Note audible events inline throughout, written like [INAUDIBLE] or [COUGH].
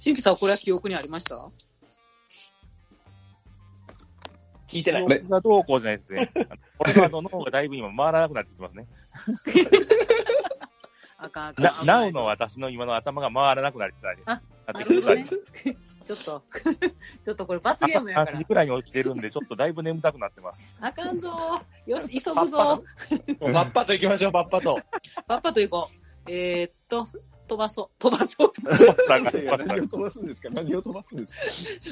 新規さん、これは記憶にありました？聞いてない。僕がどうこうじゃないですね。[LAUGHS] これはの方がだいぶ今回らなくなってきますね。[LAUGHS] あかんあかん。な、危ないうぞの私の今の頭が回らなくなってきたり。あなって。[LAUGHS] ちょっと、ちょっとこれ罰ゲー朝ムやから3時。くらいに起きてるんで、ちょっとだいぶ眠たくなってます。あかんぞー。よし、急ぐぞー。もうパッパと行きましょう、パッパと。パッパと行こう。えー、っと、飛ばそう。飛ばそう。何を飛ばすんですか？何を飛ばすんです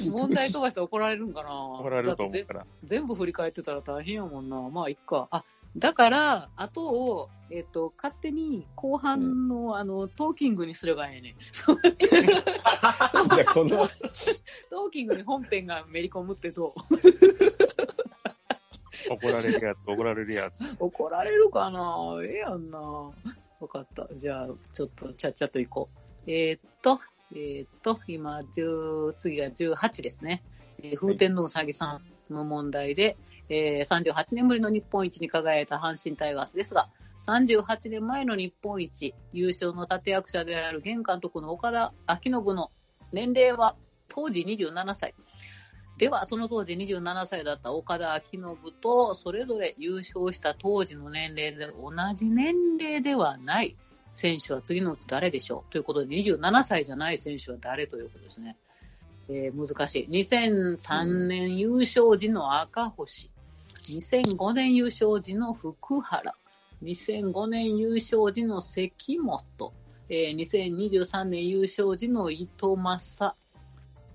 か？問題飛ばして怒られるんかな？怒られると思うから。全部振り返ってたら大変やもんな。まあ、いっか。あ、だから、後を、えっ、と、勝手に後半の、あの、トーキングにすればええねん。そうじゃあこの、[LAUGHS] トーキングに本編がめり込むってどう？[LAUGHS] 怒られるやつ、怒られるやつ。怒られるかな？ええやんな。わかった。じゃあ、ちょっとちゃっちゃと行こう。えーっと、えーっと、今、10、次が18ですね。えー風天のうさぎさんの問題で、えー38年ぶりの日本一に輝いた阪神タイガースですが、38年前の日本一、優勝の立役者である現監督の岡田彰信の年齢は当時27歳。では、その当時27歳だった岡田彰信と、それぞれ優勝した当時の年齢で同じ年齢ではない選手は次のうち誰でしょう？ということで、27歳じゃない選手は誰ということですね。えー難しい。2003年優勝時の赤星。2005年優勝時の福原。2005年優勝時の関本。えー2023年優勝時の伊藤正。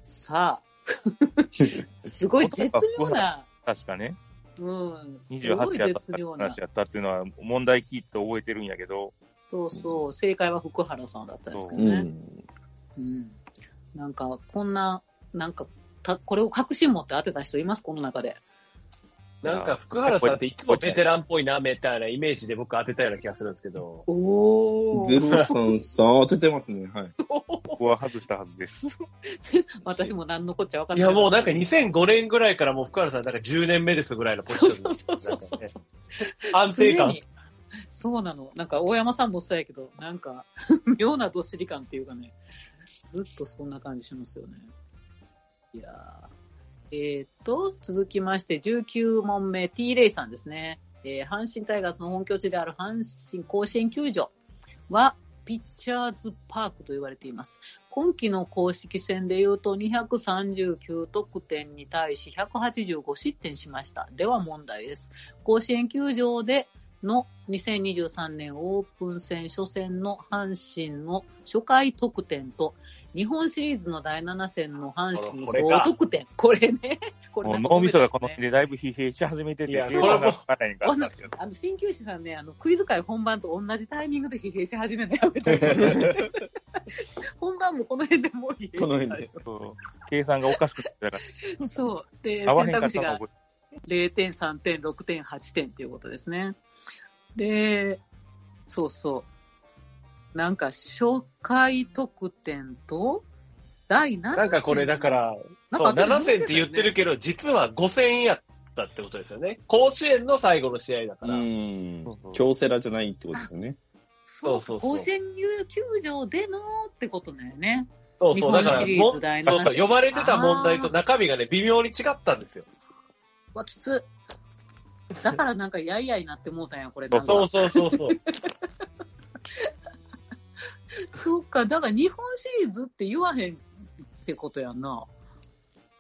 さあ、[LAUGHS] すごい絶妙な、確かね。うん、すご28いやった絶妙な話。やったっていうのは、問題聞いて覚えてるんやけど、そうそう、正解は福原さんだったんですけどね。うん。うん。なんか、こんな、なんか、たこれを確信持って当てた人います？この中で。なんか、福原さんっていつもベテランっぽいな、みたいなイメージで僕当てたような気がするんですけど。おゼロさんさあ、当ててますね。はい。[LAUGHS] ここは外したはずです。[LAUGHS] 私も何のこっちゃ分かんない。いや、もうなんか2005年ぐらいからもう福原さんなんか10年目ですぐらいのポジションそうそうそうそうそう。安定感そうなの。なんか、大山さんもそうやけど、なんか、[LAUGHS] 妙などっしり感っていうかね、ずっとそんな感じしますよね。いやーえーっと、続きまして、19問目、T レイさんですね。えー阪神タイガースの本拠地である阪神甲子園球場は、ピッチャーズパークと言われています。今季の公式戦で言うと239得点に対し185失点しました。では問題です。甲子園球場での2023年オープン戦初戦の阪神の初回得点と日本シリーズの第7戦の阪神の総得点。これね。これもうなんか脳みそがこの覚えてますね辺でだいぶ疲弊し始めてて、いやこれもあの、鍼灸師さんね、あの、クイズ会本番と同じタイミングで疲弊し始めるのやめて本番もこの辺でもう疲弊この辺で計算がおかしくなってたかょ。そう。で、選択肢がったの覚0点、3点、6点、8点っていうことですね。で、そうそう。なんか、初回得点と、第7戦。なんかこれだから、そう、なんか7戦って言ってるけど、実は5戦やったってことですよね。甲子園の最後の試合だかうら。ん。京セラじゃないってことですよね。そうそう甲子園球場でのってことだよね。そうそう、だから、日本シリーもズ第7そうそう、呼ばれてた問題と中身がね、微妙に違ったんですよ。うわ、きつ。だからなんか、やいやいなって思うたんや、これ。そうそうそうそう。[LAUGHS] そうか、だから日本シリーズって言わへんってことやんな。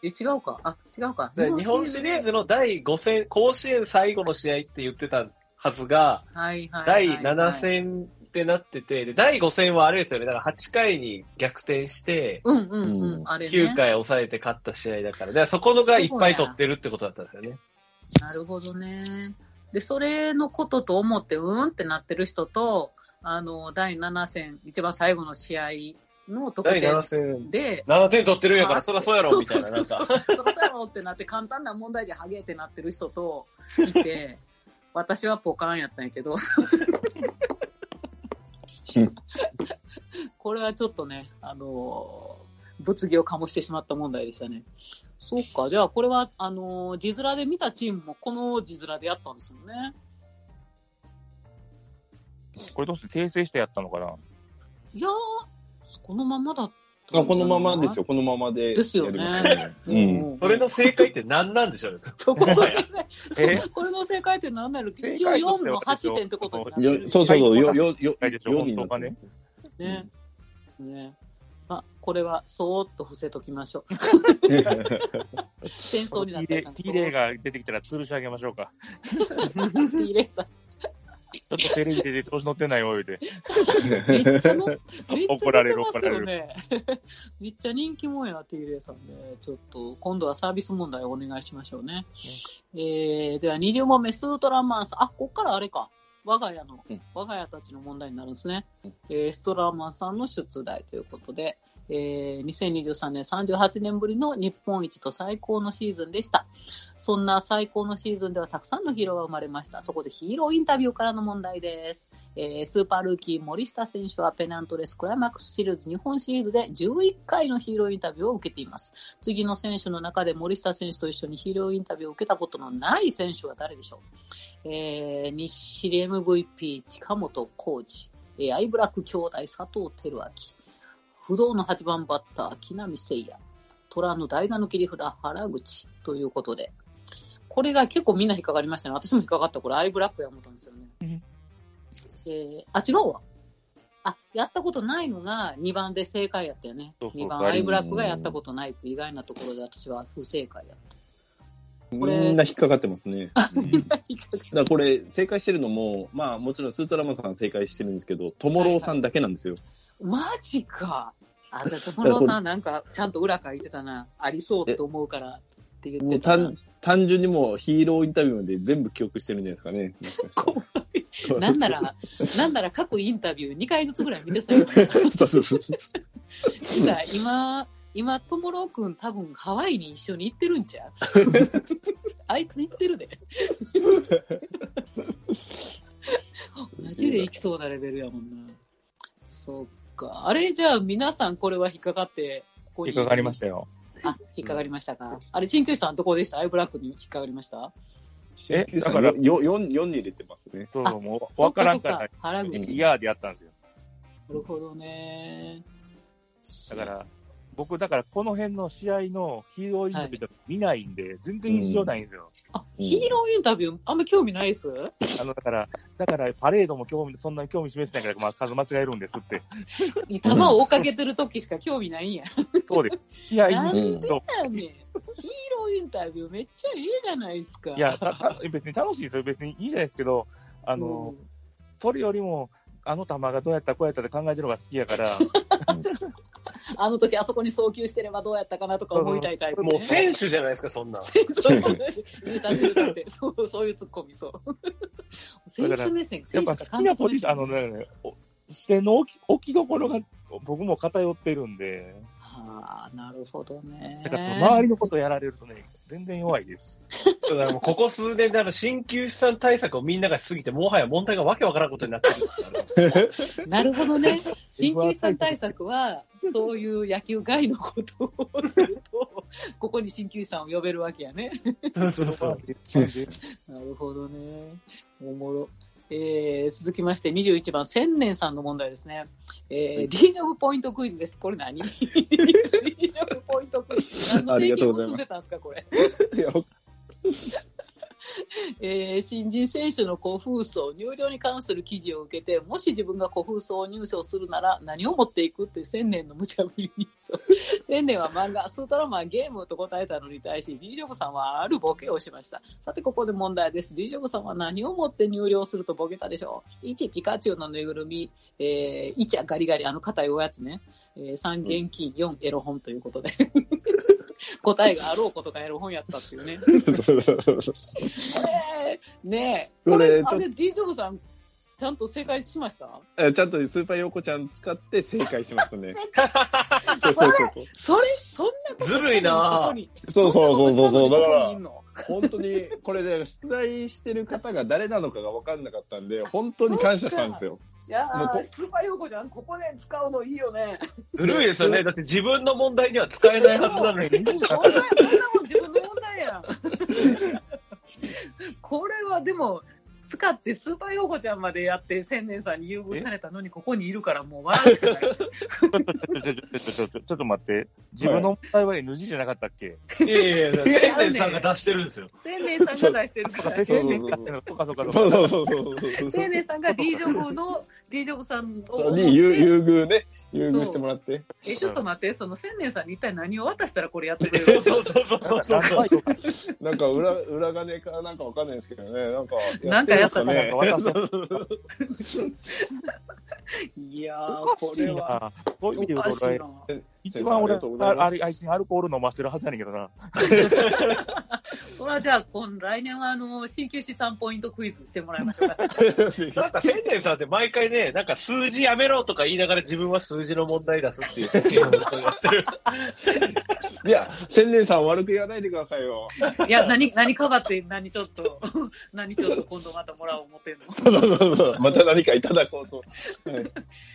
え、違うか？あ、違うか。で日本シリーズの第5戦、甲子園最後の試合って言ってたはずが、はいはいは第いはい7戦ってなってて、で第5戦はあれですよね、だから8回に逆転して、うんうんうん、うんあれね。9回抑えて勝った試合だから、だからそこのがいっぱい取ってるってことだったんですよね。なるほどね。で、それのことと思って、うーんってなってる人と、あの、第7戦、一番最後の試合の得第点7戦、で、7点取ってるんやから、あそりゃそうやろ、みたいな、なんそうか。そうそうそうそうってなって、簡単な問題じゃハゲってなってる人と [LAUGHS] いて、私はポカンやったんやけど、[LAUGHS] これはちょっとね、あのー物議を醸してしまった問題でしたね。そうか、じゃあこれは、あのー字面で見たチームもこの字面でやったんですもんね。これどうして訂正してやったのかな？いやー、このままだっあこのままですよ、このままで。ですよね。うん。それの正解って何なんでしょうね？そこの正解、[LAUGHS] え？そうこれの正解って何なの正一応4解としてはの8点ってことになる。よそうそうそう、よ、よ、よ、はいでしょよになってね。ね。あ、これは、そーっと伏せときましょう。[LAUGHS] 戦争になったら T レイが出てきたら吊るし上げましょうか。T レイさん。ちょっとテレビで調子乗ってないよ、言うて。めっちゃ怒られる出てますよね。めっちゃ人気もんや、T レイさんね。ちょっと、今度はサービス問題をお願いしましょうね。えー、では20問目、スートラマンさん。あ、こっからあれか。我が家の、うん我が家たちの問題になるんですね。うんえー、ストラーマンさんの出題ということで、えー、2023年38年ぶりの日本一と最高のシーズンでした。そんな最高のシーズンではたくさんのヒーローが生まれました。そこでヒーローインタビューからの問題です。えースーパールーキー森下選手はペナントレスクライマックスシリーズ日本シリーズで11回のヒーローインタビューを受けています。次の選手の中で森下選手と一緒にヒーローインタビューを受けたことのない選手は誰でしょう？えー、日シリ MVP 近本浩二、えーアイブラック兄弟佐藤輝明、不動の8番バッター木浪誠也、虎の代打の切り札原口ということで、これが結構みんな引っかかりましたね。私も引っかかった。これアイブラックや思ったんですよね。えー、あ、違うわ。あ、やったことないのが2番で正解やったよね。そうそう2番アイブラックがやったことないって意外なところで私は不正解やっこれみんな引っかかってますね。[LAUGHS] うんだかこれ、正解してるのも、まあもちろんスートラマンさん正解してるんですけど、トモローさんだけなんですよ。マジか。あ、じゃあ、[LAUGHS] 友野さんなんか、ちゃんと裏書いてたな。ありそうって思うからって言ってたな単。単純にもうヒーローインタビューまで全部記憶してるんじゃないですかね。[LAUGHS] もしかしたらなんなら、[LAUGHS] なんなら過去インタビュー2回ずつぐらい見てそうよ。そうそうそう今、今、ともろくん多分ハワイに一緒に行ってるんちゃう？あいつ行ってるで。マジで行きそうなレベルやもんな。そっか。あれじゃあ皆さんこれは引っかかって、ここに引っかかりましたよ。あ、引っかかりましたか。あれ、鍼灸師さんどこでしたアイブラックに引っかかりました？えだからら、よ、4、4に入れてますね。そうそう、もう、わからんからそっ、そっ原口。イヤーでやったんですよ。なるほどね。だから、僕、だから、この辺の試合のヒーローインタビューとか見ないんで、全然印象ないんですよ。あ、ヒーローインタビュー、あんま興味ないっす [LAUGHS] あの、だから、だから、パレードも興味、そんなに興味示せないから、まあ、数間違えるんですって。球を追っかけてる時しか興味ないんや。[LAUGHS] そうです。試合なんにでと、やねん。ヒーローインタビューめっちゃいいじゃないですか。いや、たた別に楽しいですよ。別にいいじゃないですけど、ああの、それよりも、あの球がどうやったこうやったって考えてるのが好きやから、[LAUGHS] [LAUGHS] あの時あそこに送球してればどうやったかなとか思いたいタイプ、ね。もう選手じゃないですか、そんなん。選手、そうそう。言うたうたって。そう、そういうツッコミ、そう。選手目線、や選っぱ好きなポジション、あのね、お視点の置き置きどころが僕も偏ってるんで、はあ、なるほどね。だからその周りのことやられるとね、全然弱いです。だからもうここ数年であの、鍼灸師さん対策をみんながしすぎて、もはや問題がわけわからんことになってる。[LAUGHS] なるほどね。鍼灸師さん対策は、そういう野球外のことをすると、ここに鍼灸師さんを呼べるわけやね。そうそうそう。[LAUGHS] なるほどね。おもろ。えー、続きまして21番、千年さんの問題ですね。えー、D ジョブポイントクイズです。これ何 [LAUGHS] ?D ジョブポイントクイズ。何のあり定義がとうございます結んでたんですか、これ？いやえー新人選手の古風層、入場に関する記事を受けて、もし自分が古風層を入賞するなら何を持っていくって千年の無茶ぶりに。[LAUGHS] 千年は漫画、スートラマンゲームと答えたのに対し、D ジョブさんはあるボケをしました。さて、ここで問題です。D ジョブさんは何を持って入寮するとボケたでしょう ?1、ピカチュウのぬいぐるみ、えー、1、ガリガリ、あの硬いおやつね。えー、3、現金、4、エロ本ということで。答えがあろうことがエロ本やったっていうね。[LAUGHS] そうそうそうそうこれ、ねえ、これ、あれ、D ジョブさん、ちゃんと正解しました？えちゃんとスーパーヨーコちゃん使って正解しましたね。そうそうそうそう。それ、そんなことずるいなそうそうそうそうそう。だから本当に、これで出題してる方が誰なのかが分かんなかったんで、本当に感謝したんですよ。いやー、スーパーヨーコちゃん、ここで使うのいいよね。ずるいですよね。だって自分の問題には使えないはずなのに。そんな、そんなもん自分の問題やん。これはでも、使使ってスーパーヨーコちゃんまでやって千年さんに優遇されたのにここにいるからもう笑うしかない。ちょっと、ちょっと、ちょっと、ちょっと、ちょっと待って。自分の問題は NG じゃなかったっけいやいやいや、千年さんが出してるんですよ。千年さんが出してるから。千年そうかそうかそうか。そうそうそうそうそう。千年さんが D ジョブの D ジョブさんを。に優優遇ね、優遇してもらって。え、ちょっと待って、その千年さんに一体何を渡したらこれやってくれる [LAUGHS] そうそうそうそうなんか裏、裏金かなんかわかんないですけどね。なんか、なんかやった [LAUGHS] いやー、おかこしいなれは。。いう意味でおかしい言うと俺、な。一番俺ありがとうございますあれ、あいつにアルコール飲ましてるはずやねんけどな。[LAUGHS] それはじゃあ、今来年はあの、鍼灸師3ポイントクイズしてもらいましょうか。[LAUGHS] なんか千年さんって毎回ね、なんか数字やめろとか言いながら自分は数字の問題出すっていうゲームをやってる。[LAUGHS] いや、千年さん悪く言わないでくださいよ。いや、何、何かばって、何ちょっと、何ちょっと今度またもらおう思ってんの。そうそうそうそう。また何かいただこうと。はい。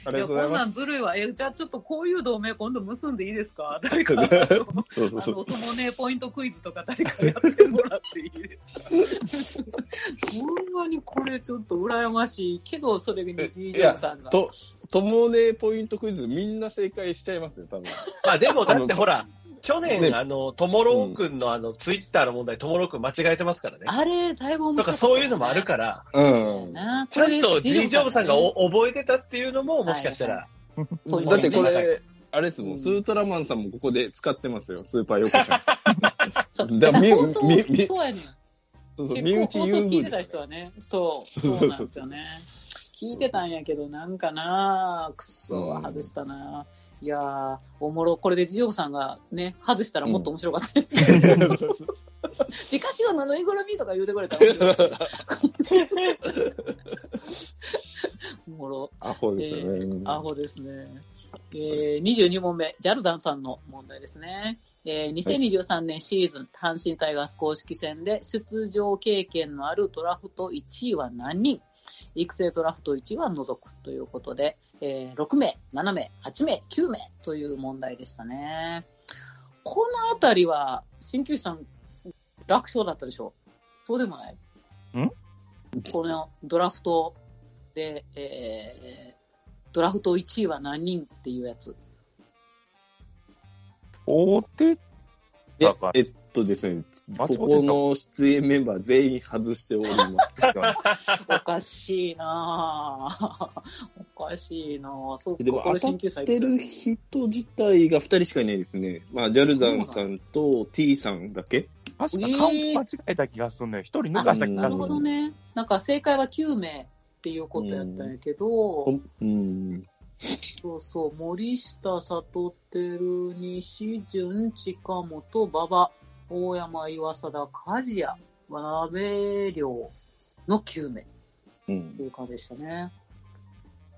ありがとうございこんなんます。ずるいわ。え、じゃあちょっとこういう同盟今度結んでいいですか？[LAUGHS] 誰か。あの、ともね、ポイントクイズとか誰かやってもらっていいですか？[LAUGHS] ほんまにこれちょっと羨ましいけど、それに DJ さんが。と、ともねポイントクイズみんな正解しちゃいますよ、多分。まあでもだってほら、去年、ねあの、ともろうくんのあの、ツイッターの問題、ともろうくん間違えてますからね。あれ、だいぶ面とか白そういうのもあるから、うん。ら。ちゃんと D ジョブさんがお覚えてたっていうのも、もしかしたら、ポイントだってこはいれ、あれですもん、うんスートラマンさんもここで使ってますよ、スーパーヨコちだみそうやねん。そうそう、結身内優遇聞いてたです人はね、そう、そそううそうそうなんですよね。聞いてたんやけど、なんかなくそうん外したな、いやー、おもろ、これでジオブさんがね、外したらもっと面白かった。ピカチュウのぬいぐるみとか言うてくれたら。[LAUGHS] おもろ。アホですよね。アホですね。えー、22問目、ジャルダンさんの問題ですね。えー、2023年シーズン、阪神タイガース公式戦で出場経験のあるドラフト1位は何人？育成ドラフト1位は除くということで、えー、6名、7名、8名、9名という問題でしたね。このあたりは、鍼灸師さん、楽勝だったでしょ？うそうでもない？ん？このドラフトで、えー、ドラフト1位は何人っていうやつ。大手いや、えっとですね、ここの出演メンバー全員外しております。[LAUGHS] おかしいなぁ。[LAUGHS] おかしいなぁ。そうか、でもこれ当たってる人自体が2人しかいないですね。まあ、ジャルザンさんと T さんだけ確か顔間違えた気がすんね。一人抜かした気なるがする。ほどね。なんか正解は9名っていうことやったんやけど、うん。そうそう、森下、里照、西純、近本、馬場、大山、岩貞、梶谷、渡辺亮の9名うんと。いう感じでしたね。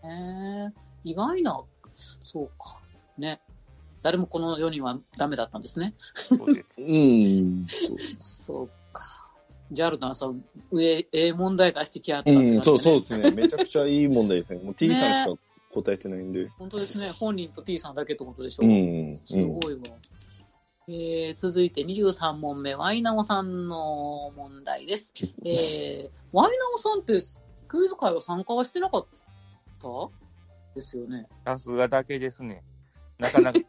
へえ意外な、そうか。ね。誰もこの4人はダメだったんですね。そうですうん。そう [LAUGHS] か。ジャルダンさん、上、ええ問題出してきやったねうん、そうそうですね。めちゃくちゃいい問題ですね。もう T さんしか答えてないんで。本当ですね。本人と T さんだけってことでしょ。うん。すごいわ。えー、続いて23問目、ワイナオさんの問題です。えー、ワイナオさんってクイズ会は参加はしてなかった？ですよね。さすがだけですね。なかなか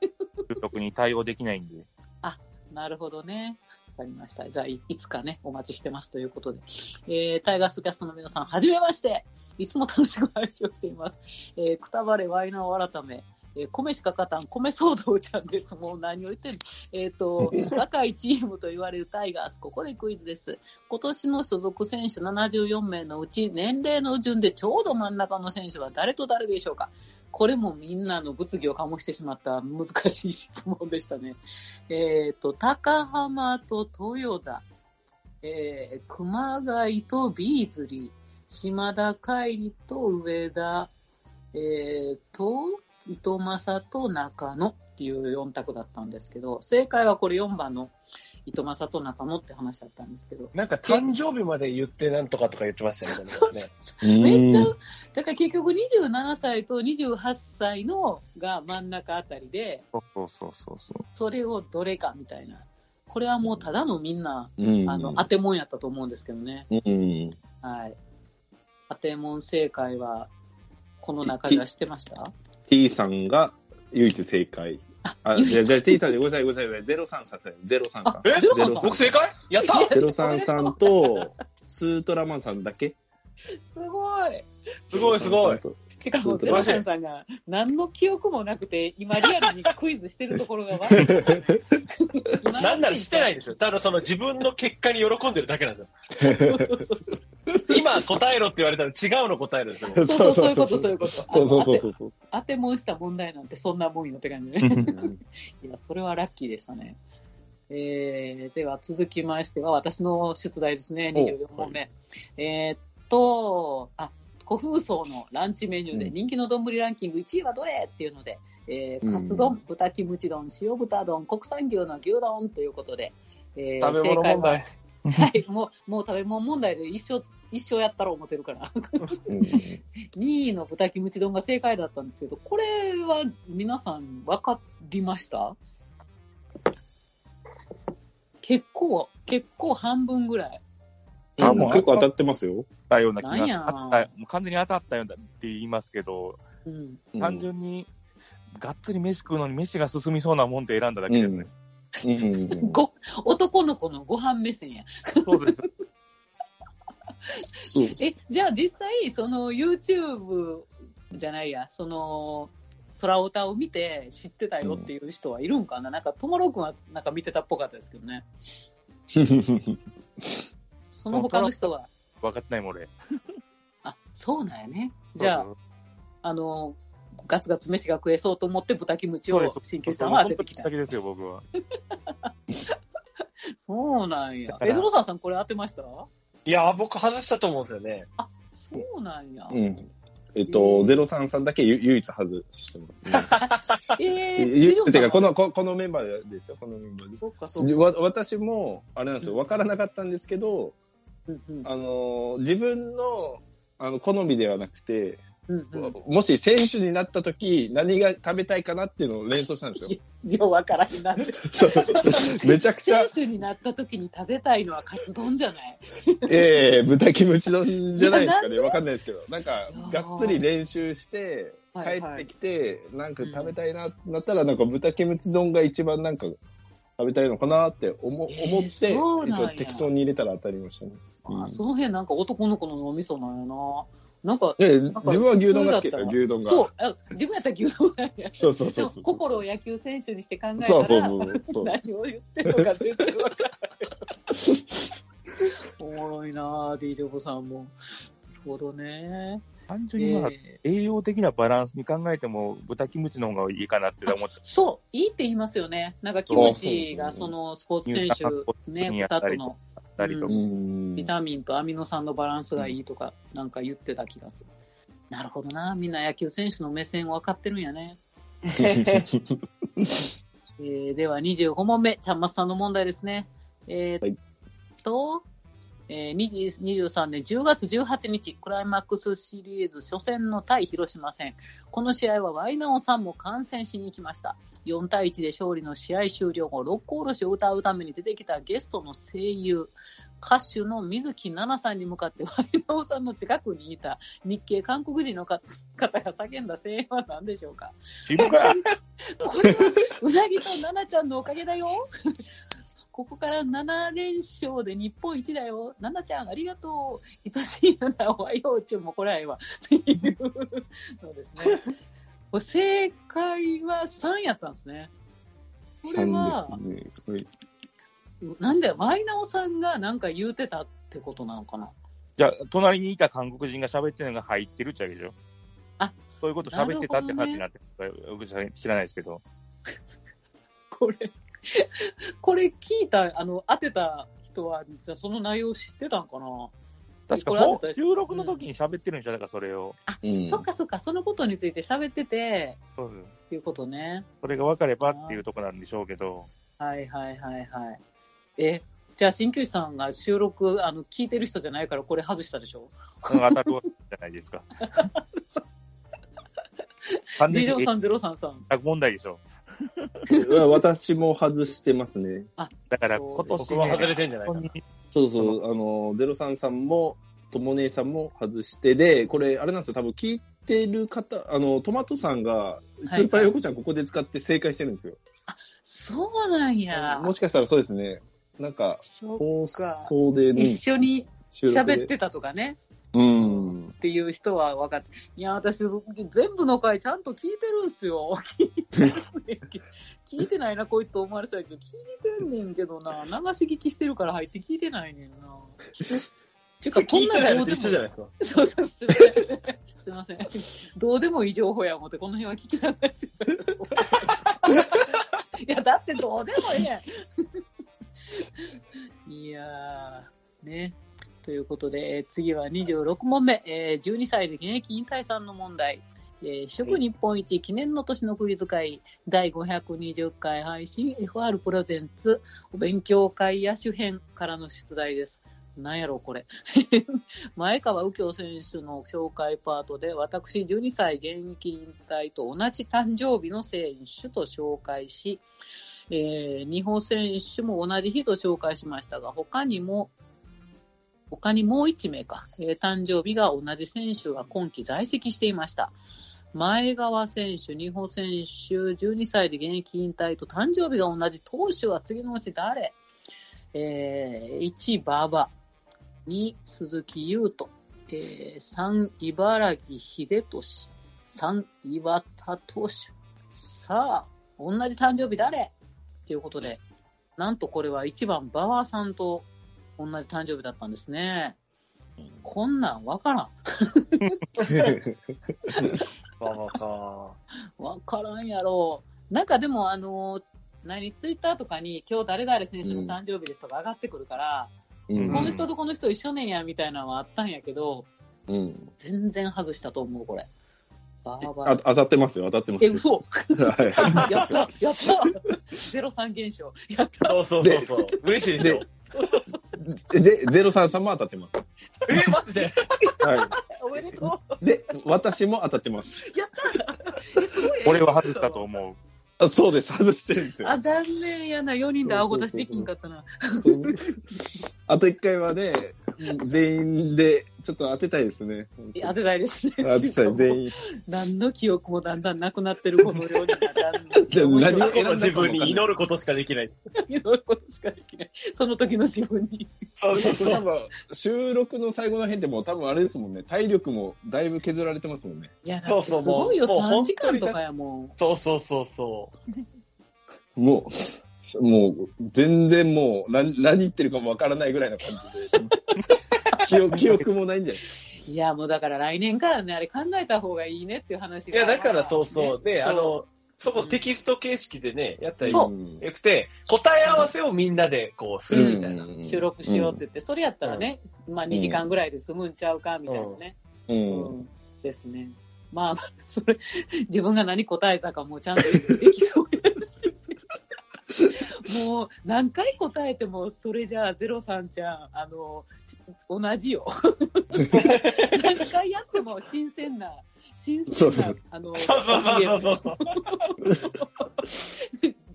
収録に対応できないんで。[LAUGHS] なるほどね。わかりました。じゃあい、いつかね、お待ちしてますということで。えー、タイガースキャストの皆さん、はじめまして。いつも楽しく拝聴しています。えー、くたばれワイナオ改め。えー、米しか勝たん、米騒動ちゃんです。もう何を言ってんのえっ、と、[LAUGHS] 若いチームと言われるタイガース、ここでクイズです。今年の所属選手74名のうち、年齢の順でちょうど真ん中の選手は誰と誰でしょうかこれもみんなの物議を醸してしまった難しい質問でしたね。[LAUGHS] えっ、と、高浜と豊田、えー、熊谷とビーズリー、島田海里と上田、えー、と、伊藤正と中野っていう4択だったんですけど、正解はこれ4番の伊藤正と中野って話だったんですけど、なんか誕生日まで言ってなんとかとか言ってましたよね。[LAUGHS] そうねそうめっちゃ、だから結局27歳と28歳のが真ん中あたりで、そうそうそうそうそう。それをどれかみたいな。これはもうただのみんな、うん。あの、当てもんやったと思うんですけどね。うん。はい。当て問正解は、この中では知ってました？T さんが唯一正解。あ、唯一じゃあ、T さんでごめんなさい、ごめんなさい。ゼロ三さん、ゼロ三さん。えゼロさんさん僕正解？やったゼロ三さんと、スートラマンさんだけ？すごい。すごいすごい。しかも、ゼロさんさんが何の記憶もなくて、今リアルにクイズしてるところが悪いですよね。[LAUGHS] なんならしてないんですよ。ただその自分の結果に喜んでるだけなんですよ。そうそうそうそう。今答えろって言われたら違うの答えるんですよ。そうそう、そういうこと、そういうこと。そうそうそうそうそう。当て問した問題なんてそんなもんよって感じね。[LAUGHS] いや、それはラッキーでしたね。えー、では続きましては、私の出題ですね、24問目。えーっと、あ、古風荘のランチメニューでうん人気の丼ランキング1位はどれっていうので、えー、うんカツ丼、豚キムチ丼、塩豚丼、国産牛の牛丼ということで、えー食べ物問題。はい、もう、もう食べ物問題で一生、一生やったら思ってるから。うん2位の豚キムチ丼が正解だったんですけど、これは皆さん分かりました？結構、結構半分ぐらい。あもう結構当たってますよ。たような気がなんやあったもう完全に当たったようだって言いますけど、うん。うん単純に、がっつり飯食うのに飯が進みそうなもんで選んだだけですね。うん。ご、男の子のご飯目線や。そうです。[LAUGHS] え、じゃあ実際、その YouTube じゃないや、その、トラオタを見て知ってたよっていう人はいるんかな、なんか、ともろくんはなんか見てたっぽかったですけどね。[LAUGHS] その他の人は、分かってないもん俺。[LAUGHS] あ、そうなんやね。じゃあ、あの、ガツガツ飯が食えそうと思って豚キムチをそうです。鍼灸師さんは当ててきたですよ、僕は。[LAUGHS] そうなんやえ、ゾロさんこれ当てました？いや、僕外したと思うんですよね。あ、そうなんや。うん。えっと、ゼロ三さんだけゆ唯一外してますね。[LAUGHS] えー、ゆ次女さんはてか、この、ここのメンバーですよ、このメンバーです。そっかそっか。わ私も、あれなんですよ、わからなかったんですけど、うんうんあのー、自分の、あの、好みではなくて、うんうん。もし選手になった時、何が食べたいかなっていうのを連想したんですよ。ようわからへんな [LAUGHS] めちゃくちゃ選、手になった時に食べたいのはカツ丼じゃない？ええ豚キムチ丼じゃないですかね。わかんないですけど。なんか、がっつり練習して、帰はいはいってきて、なんか食べたいな、なったら、なんか豚キムチ丼が一番なんか、食べたいのかなって思,、えー思って、適当に入れたら当たりましたね。うんあその辺なんか男の子の脳みそなんやな。なんか、でなんか自分は牛丼が好きですよ、牛丼が。そう、あ自分やったら牛丼なんや。そうそうそうそう。心を野球選手にして考えたら、そうそうそうそう。何を言ってるのか全然わからない。おもろいなぁ、DJ ボさんも。なるほどね。単純にまあ、え栄養的なバランスに考えても、豚キムチの方がいいかなって思ってー、そう、いいって言いますよね。なんかキムチがそのスポーツ選手、ね、豚とのたりとか。うんビタミンとアミノ酸のバランスがいいとか、なんか言ってた気がする。なるほどな。みんな野球選手の目線分かってるんやね。[LAUGHS] えーでは25問目、ちゃんまつさんの問題ですね。えーっと、えー20 23年10月18日、クライマックスシリーズ初戦の対広島戦。この試合はワイナオさんも観戦しに行きました。4対1で勝利の試合終了後、六甲おろしを歌うために出てきたゲストの声優、歌手の水木奈々さんに向かってワイナオさんの近くにいた日系韓国人の方方が叫んだ声援は何でしょうか？これは、うなぎと奈々ちゃんのおかげだよ。ここから7連勝で日本一だよ。奈々ちゃん、ありがとう。愛しいならおはようちゅうもこらえわ。っていうのですね。これ正解は3やったんですね。これは、3ですね。なんで、ワイナオさんがなんか言うてたってことなのかな？じゃあ、隣にいた韓国人が喋ってるのが入ってるっちゃうでしょあそういうこと喋ってたって話になってる、僕知らないですけど。これ、これ聞いた、あの、当てた人は、じゃあその内容知ってたんかな？確か収録の時に喋ってるんでしょだからそれを。うんそっかそっか、そのことについて喋ってて、そうですっていうことね。それが分かればっていうところなんでしょうけど。はいはいはいはい。え、じゃあ、鍼灸師さんが収録、あの、聞いてる人じゃないからこれ外したでしょ？うん当たるわけじゃないですか。[LAUGHS] 完全に ?D0303 さん。問題でしょ。私も外してますね。あ、だからそう今年、僕も外れてんじゃないかな。そうそう、あの、ゼロ三さんもとも姉さんも外して、で、これ、あれなんですよ、多分聞いてる方、あの、トマトさんが、スーパーヨコちゃんここで使って正解してるんですよ。そうなんや。もしかしたらそうですね。なんか、そう放か送でね、一緒に喋ってたとかね。うん。っていう人は分かって。いや、私、全部の回ちゃんと聞いてるんすよ。聞いてんねんけど聞いてないな、こいつと思われそうやけど、聞いてんねんけどな。流し聞きしてるから入って聞いてないねんな。ちゅうか、こんなどうでも。[LAUGHS] そうそう、すいません。すいません。どうでもいい情報や思って、この辺は聞きなしてる [LAUGHS] いや、だってどうでもいいやん。[LAUGHS] いやー、ね。ということで、えー次は26問目、えー12歳で現役引退さんの問題。えー食日本一記念の年のクイズ会第520回配信 FR プレゼンツお勉強会野手編からの出題です。なんやろこれ。[LAUGHS] 前川右京選手の紹介パートで私12歳現役引退と同じ誕生日の選手と紹介し、えー日本選手も同じ日と紹介しましたが、他にも他にもう1名か、えー誕生日が同じ選手が今季在籍していました。前川選手、日本選手、12歳で現役引退と誕生日が同じ投手は次のうち誰？えー、1、馬場。2、鈴木優斗。えー、3、茨城秀俊。3、岩田投手。さあ、同じ誕生日誰？ということで、なんとこれは1番馬場さんと同じ誕生日だったんですね。こんなんわからん。そうか。わからんやろう。なんかでも、あのー何、ツイッターとかに今日誰々選手の誕生日ですとか上がってくるから、うんこの人とこの人一緒ねんやみたいなのはあったんやけど、うん。全然外したと思う、これ。バーバあラ。当たってますよ、当たってますえ、よ。嘘はい。やったやったゼロ三現象。やったそうそうそうそう。嬉しいでしょ。そうそうそう。で、ゼロ三さんも当たってます。え、マジで？はおめでとい。で、私も当たってます。う。やったえ、すごい。俺は外したと思う。あそうです、外してるんですよ。あ、残念やな。4人で顎出しできんかったな。あと1回はね、全員でちょっと当てたいですね。当てたいですね。当てたい、全員。何の記憶もだんだんなくなってるこの料理がだんだん。じゃあ何過去の自分に祈ることしかできない。祈ることしかできない。その時の自分に。そうそうそう。多分収録の最後の辺でもう多分あれですもんね、体力もだいぶ削られてますもんね。いや、だってそうそうすごいよ。もうもう3時間とかやもん。そうそうそうそう。もう、もう、全然もう何、何言ってるかもわからないぐらいな感じで。[LAUGHS] 記憶記憶もないんじゃない？いや、もうだから来年からね、あれ考えた方がいいねっていう話が。いや、だからそうそう。で、ねあの、そこテキスト形式でね、やったらよくて、答え合わせをみんなでこうするみたいな。うん収録しようって言って、それやったらね、まあ2時間ぐらいで済むんちゃうかみたいなね。う。うんん。ですね。まあ、それ、自分が何答えたかもちゃんとできそうやし。もう、何回答えても、それじゃあ、ゼロさんちゃん、あの、同じよ。何回やっても新鮮な、新鮮なあの。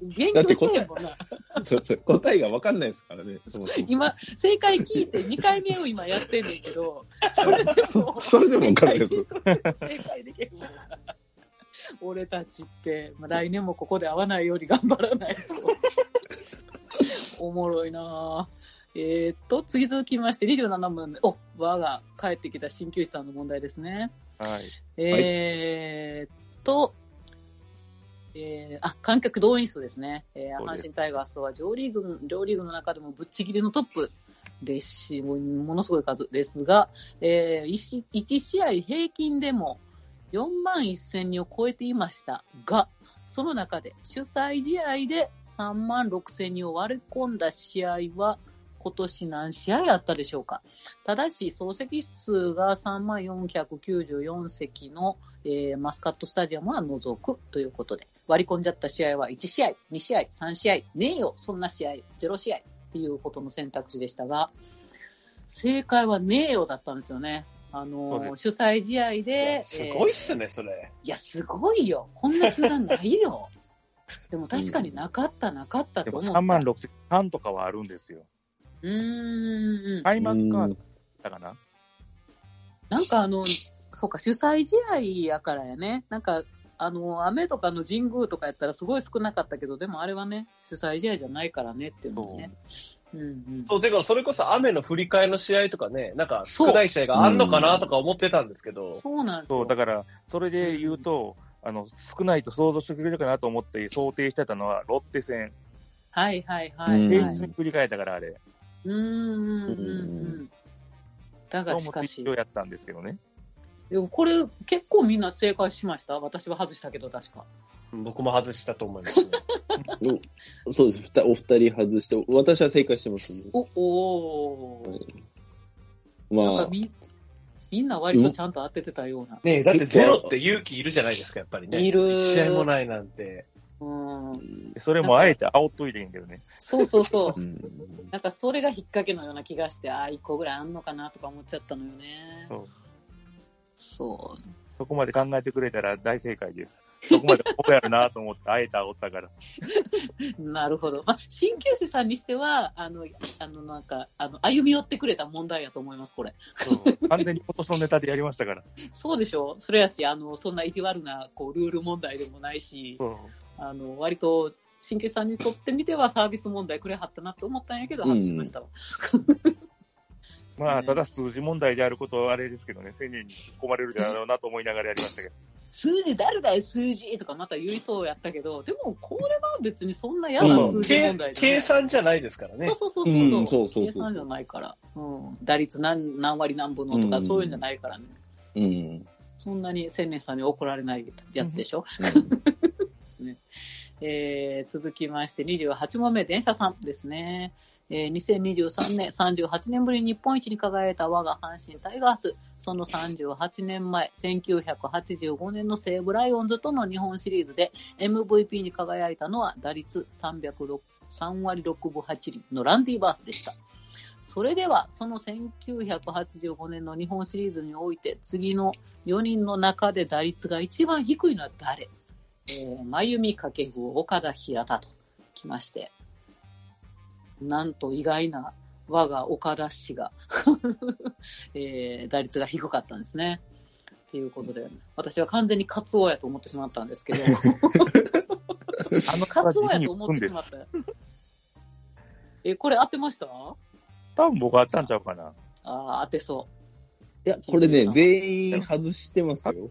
勉強してんもんな。答えがわかんないですからね。そもそも今、正解聞いて2回目を今やってんねんけど、それでも、そそれでもわかんないです。正解できへんもんな [LAUGHS] 俺たちって、まあ、来年もここで会わないように頑張らないと。[LAUGHS] おもろいなぁ。えーっと、次続きまして27問目。お、我が帰ってきた鍼灸師さんの問題ですね。はい。えーっと、えーあ、観客動員数ですね。えー阪神タイガースは上リーグ、両リーグの中でもぶっちぎりのトップですし、ものすごい数ですが、えー、1, 試合平均でも4万1000人を超えていましたが、その中で主催試合で3万6000人を割り込んだ試合は今年何試合あったでしょうか？ただし、総席数が3万494席の、えーマスカットスタジアムは除くということで、割り込んじゃった試合は1試合、2試合、3試合、ねえよ、そんな試合、0試合っていうことの選択肢でしたが、正解はねえよだったんですよね。あのー主催試合で、すごいっえーすね、それ。いや、すごいよ。こんな球団ないよ。[LAUGHS] でも確かになかった、なかったでもと思った。3万6千半とかはあるんですよ。うーん。開幕かうんだかな？なんかあの、そうか、主催試合やからやね。なんか、あの、雨とかの神宮とかやったらすごい少なかったけど、でもあれはね、主催試合じゃないからねっていうのね。うんうん。そう、てか、それこそ雨の振り替えの試合とかね、なんか少ない試合があんのかなとか思ってたんですけど、そうなんですよ。そう、だから、それで言うと、あの、少ないと想像してくれるかなと思って想定してたのは、ロッテ戦。はいはいはい。平日に振り替えたから、あれ。うーんうんうんうん。だがしかし一応、やったんですけどね。でもこれ結構みんな正解しました私は外したけど確か。僕も外したと思いますね。[LAUGHS] そうです。ふたお二人外して、私は正解してます、ね。お、おー。まあなんか、み、みんな割とちゃんと当ててたような。ねえ、だってゼロって勇気いるじゃないですか、やっぱりね。いる一試合もないなんて。うん。それもあえて煽っといてんけどね。そうそうそうう。んなんかそれが引っ掛けのような気がして、ああ、一個ぐらいあんのかなとか思っちゃったのよね。そうそそこまで考えてくれたら大正解です。そこまでこうやるなと思って、あえて煽ったから。う。[LAUGHS] なるほど。まあ、鍼灸師さんにしては、あの、あの、なんか、あの、歩み寄ってくれた問題やと思います、これ。そう完全に今年のネタでやりましたから。[LAUGHS] そうでしょ？それやし、あの、そんな意地悪な、こう、ルール問題でもないし、あの、割と、鍼灸師さんにとってみてはサービス問題くれはったなって思ったんやけど、外しましたわ。まあ、ただ数字問題であることはあれですけどね、1000人に突っ込まれるだろうなと思いながらやりましたけど。数字誰だよ、数字とかまた言いそうやったけど、でもこれは別にそんな嫌な数字計問題じゃない。計算じゃないですからね。そうそうそうそう。うんそうそうそう計算じゃないから。うん。打率何何割何分のとか、うんそういうんじゃないからね。うん。そんなに千年さんに怒られないやつでしょ？[LAUGHS] ですね。えー、続きまして28問目、電車さんですね。えー、2023年38年ぶりに日本一に輝いた我が阪神タイガース。その38年前、1985年の西武ライオンズとの日本シリーズで MVP に輝いたのは打率306 3割6分8厘のランディバースでした。それでは、その1985年の日本シリーズにおいて、次の4人の中で打率が一番低いのは誰？えー、真由美掛布、岡田平田ときまして、なんと意外な我が岡田氏が、[LAUGHS] えー打率が低かったんですね。ということで、私は完全にカツオやと思ってしまったんですけど、[LAUGHS] あのカツオやにと思ってしまっす。た。え、これ当てました？多分僕あったんちゃうかな。ああ、当てそいや、これね、全員外してますよ。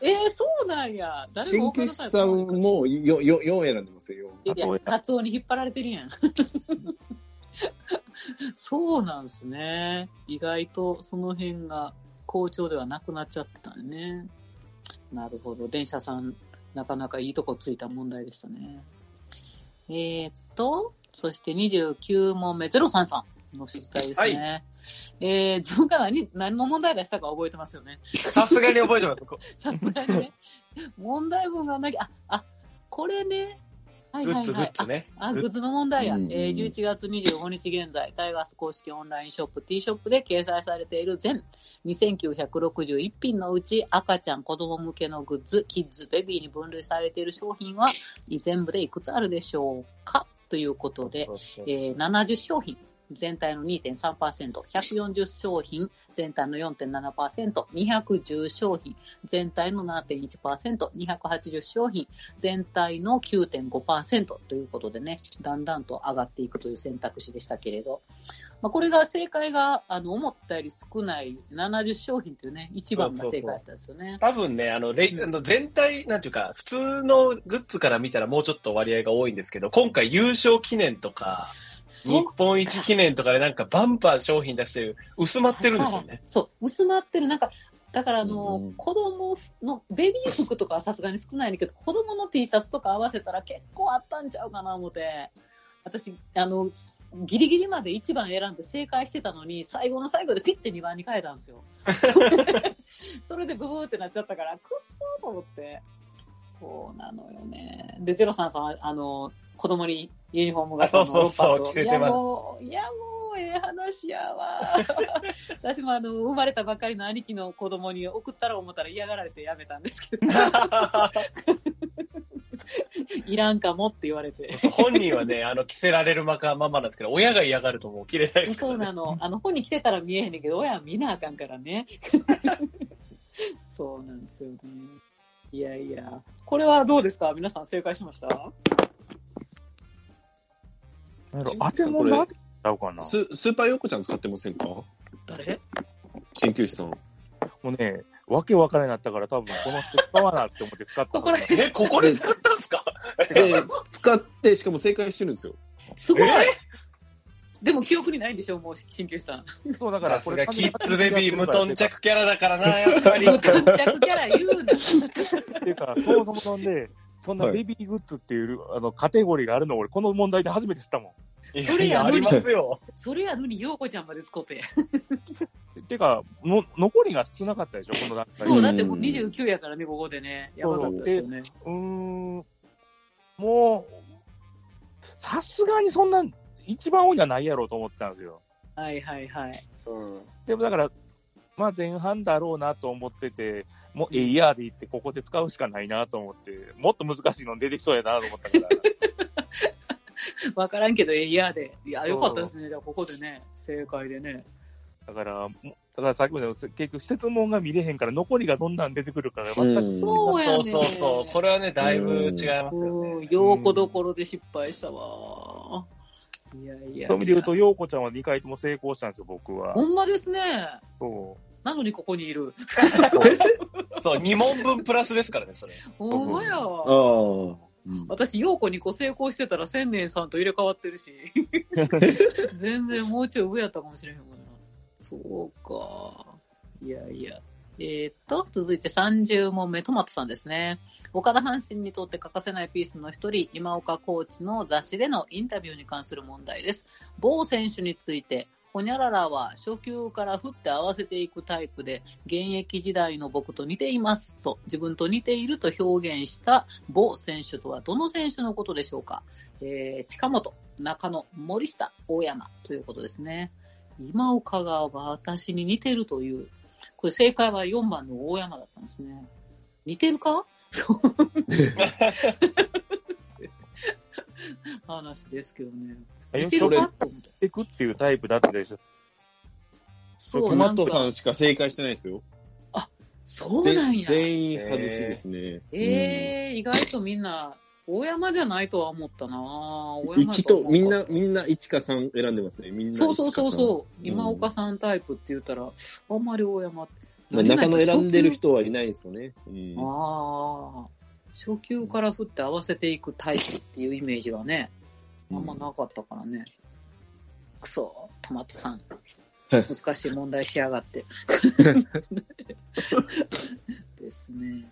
えー、そうなんや。誰も鍼灸師さんもよよ4選んでますよ。いや、カツオに引っ張られてるやん。[LAUGHS] そうなんですね。意外とその辺が好調ではなくなっちゃってたんね。なるほど。電車さん、なかなかいいとこついた問題でしたね。えー、っと、そして29問目、033の出題ですね。えー、自分が何、何の問題出したか覚えてますよね。さすがに覚えてます。[LAUGHS] こさすがにね。問題文がなきゃ、あ、あ、これね。はいグッズ、グはいはい。ッズね。あ、グッズの問題や。うんえー11月25日現在、タイガース公式オンラインショップ T ショップで掲載されている全2961品のうち赤ちゃん、子供向けのグッズ、キッズ、ベビーに分類されている商品は全部でいくつあるでしょうか？ということで、えー70商品、全体の2.3%、140商品、全体の4.7%、210商品、全体の7.1%、280商品、全体の9.5%ということでね、だんだんと上がっていくという選択肢でしたけれど、まあ、これが正解があの思ったより少ない70商品というね、一番が正解だったんですよね。多分ね、あの、レあの全体、なんていうか、普通のグッズから見たらもうちょっと割合が多いんですけど、今回優勝記念とか、そう日本一記念とかでなんかバンバン商品出してる、薄まってるんですよね。そう、薄まってる。なんか、だからあの、うん子供の、ベビー服とかはさすがに少ないんだけど、子供の T シャツとか合わせたら結構あったんちゃうかな思って。私、あの、ギリギリまで1番選んで正解してたのに、最後の最後でピッて2番に変えたんですよ。[LAUGHS] それでブブーってなっちゃったから、くっそーと思って。そうなのよね。で、ゼロさんさん、あの、子供にユニフォームがあそうそうそう着せてますいやもう、いやもう、ええ話やわ。[LAUGHS] 私もあの、生まれたばかりの兄貴の子供に送ったら思ったら嫌がられてやめたんですけど。[LAUGHS] いらんかもって言われて。本人はね、あの、着せられるまかままなんですけど、親が嫌がるともう着れないですからそうなの。あの、本に来てたら見えへんねんけど、親は見なあかんからね。[LAUGHS] そうなんですよね。いやいや。これはどうですか？皆さん正解しました？なんやろ当て問題当てちゃうかな。ススーパーヨーコちゃん使ってませんか？誰？鍼灸師さん。もうね、わけわからんなったから多分この人使わなって思って使ったここら辺。え、ここで使ったんですか？[LAUGHS] で、使って、しかも正解してるんですよ。すごいえ？でも記憶にないんでしょもう、鍼灸師さん。そうだからさすがキッズベビー無頓着。着キャラだからな、やっぱり。無頓着キャラ言うな。[LAUGHS] っていうか、そもそもそんで、そんなベビーグッズっていう、あの、カテゴリーがあるの俺、この問題で初めて知ったもそれやのにありますよ。それやのに、[LAUGHS] ようこちゃんまで使って。ていうか、の、残りが少なかったでしょ、この段階そう、で。だってもう29やからね、ここでね。やばかったですよね。うーん、もう、さすがにそんな、一番多いのはないやろうと思ってたんですよ。はいはいはい。うん。でもだから、まあ前半だろうなと思ってて、もうエイヤーで行ってここで使うしかないなと思って、もっと難しいの出てきそうやなと思ったから。[LAUGHS] わからんけど、えいやで。いや、よかったですね。じゃあ、ここでね、正解でね。だから、もだからさっきも言った結局質問が見れへんから残りがどんなん出てくるから全く、うんそうやね。そうそうそう。これはね、だいぶ違いますようんね。ようこどころで失敗したわ。いやいや。そういう意味で言うと、ようこちゃんは2回とも成功したんですよ、僕は。ほんまですね。そなのにここにいる。[LAUGHS] そう、2問分プラスですからね、それ。ほんまやあわ。あ。私、陽子にこう成功してたら千年さんと入れ替わってるし。[LAUGHS] 全然もうちょい上やったかもしれへんもんな。そうか。いやいや。えーっと、続いて30問目、トマトさんですね。岡田阪神にとって欠かせないピースの一人、今岡コーチの雑誌でのインタビューに関する問題です。某選手について、ほにゃららは初球から振って合わせていくタイプで、現役時代の僕と似ていますと、自分と似ていると表現した某選手とはどの選手のことでしょうかえー、近本、中野、森下、大山ということですね。今岡が私に似てるという、これ正解は4番の大山だったんですね。似てるか？[LAUGHS] 話ですけどね。う。似てるか？と思って。いくっていうタイプだったでしょ。そう、トマトさなんしか正解してないですよ。そうなんや。全員外しですね。ええ意外とみんな、大山じゃないとは思ったな大うん山1と、みんな、みんな1か3選んでますね。みんなそうそうそうう。そう。うん今岡さんタイプって言ったら、あんまり大山って。まあ、中野選んでる人はいないですよね。うんああ。初級から振って合わせていくタイプっていうイメージはね、あんまなかったからね。くそ、トマトさん。難しい問題しやがって。[LAUGHS] ですね。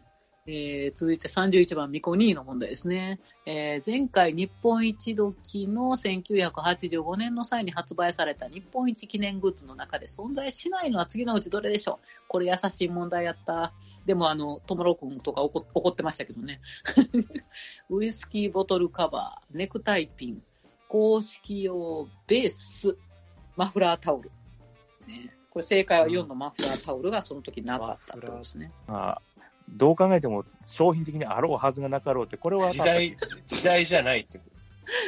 えー続いて31番、ミコニーの問題ですね。えー前回日本一時の1985年の際に発売された日本一記念グッズの中で存在しないのは次のうちどれでしょうこれ優しい問題やった。でもあの、ともろくんとか怒ってましたけどね。[LAUGHS] ウイスキーボトルカバー、ネクタイピン、公式用ベース、マフラータオル。ね、これ正解は4のマフラータオルがその時なかったってことですね。まあ、どう考えても商品的にあろうはずがなかろうって、これは時代、時代じゃないって。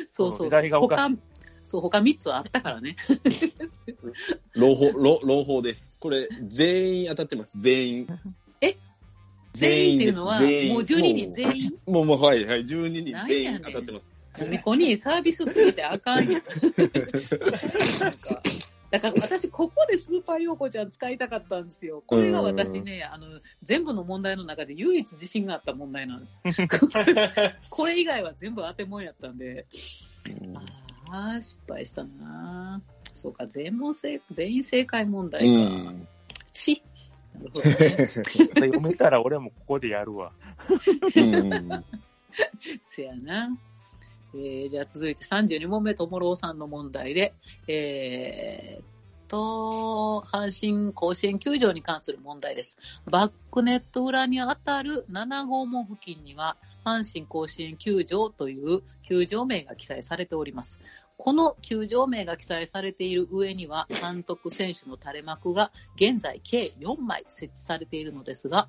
そうそう時代がおかし他、そう、他3つはあったからね。[LAUGHS] 朗報、朗朗報です。これ、全員当たってます。全員。全員っていうのは、もう全員です12人全員？もう、もう、はい、はい、12人全員当たってます。ミコにサービスすぎてあかんやん。なんかだから私、ここでスーパーヨーコちゃん使いたかったんですよ。これが私ね、あの、全部の問題の中で唯一自信があった問題なんです。[LAUGHS] これ以外は全部当てもんやったんで、ああ、失敗したな。そうか、全問正、全員正解問題か。うん。ち。なるほどね。[LAUGHS] 読めたら俺もここでやるわ。うん。[LAUGHS] せやな。えー、じゃあ続いて32問目、ともろうさんの問題で、えーっと、阪神甲子園球場に関する問題です。バックネット裏に当たる7号門付近には、阪神甲子園球場という球場名が記載されております。この球場名が記載されている上には、監督選手の垂れ幕が現在計4枚設置されているのですが、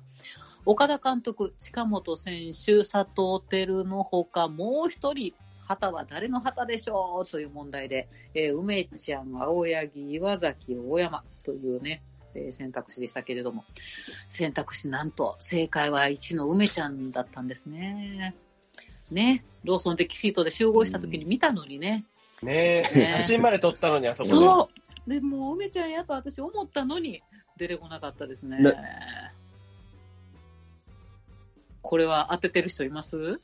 岡田監督、近本選手、佐藤輝のほか、もう一人、旗は誰の旗でしょうという問題で、えー梅ちゃん、青柳、岩崎、大山というね、えー選択肢でしたけれども、選択肢なんと、正解は1の梅ちゃんだったんですね。ね、ローソンデキシートで集合した時に見たのにね。ねえ、ね写真まで撮ったのにあそこで。そう。で、もう梅ちゃんやと私思ったのに出てこなかったですねな。これは当ててる人います？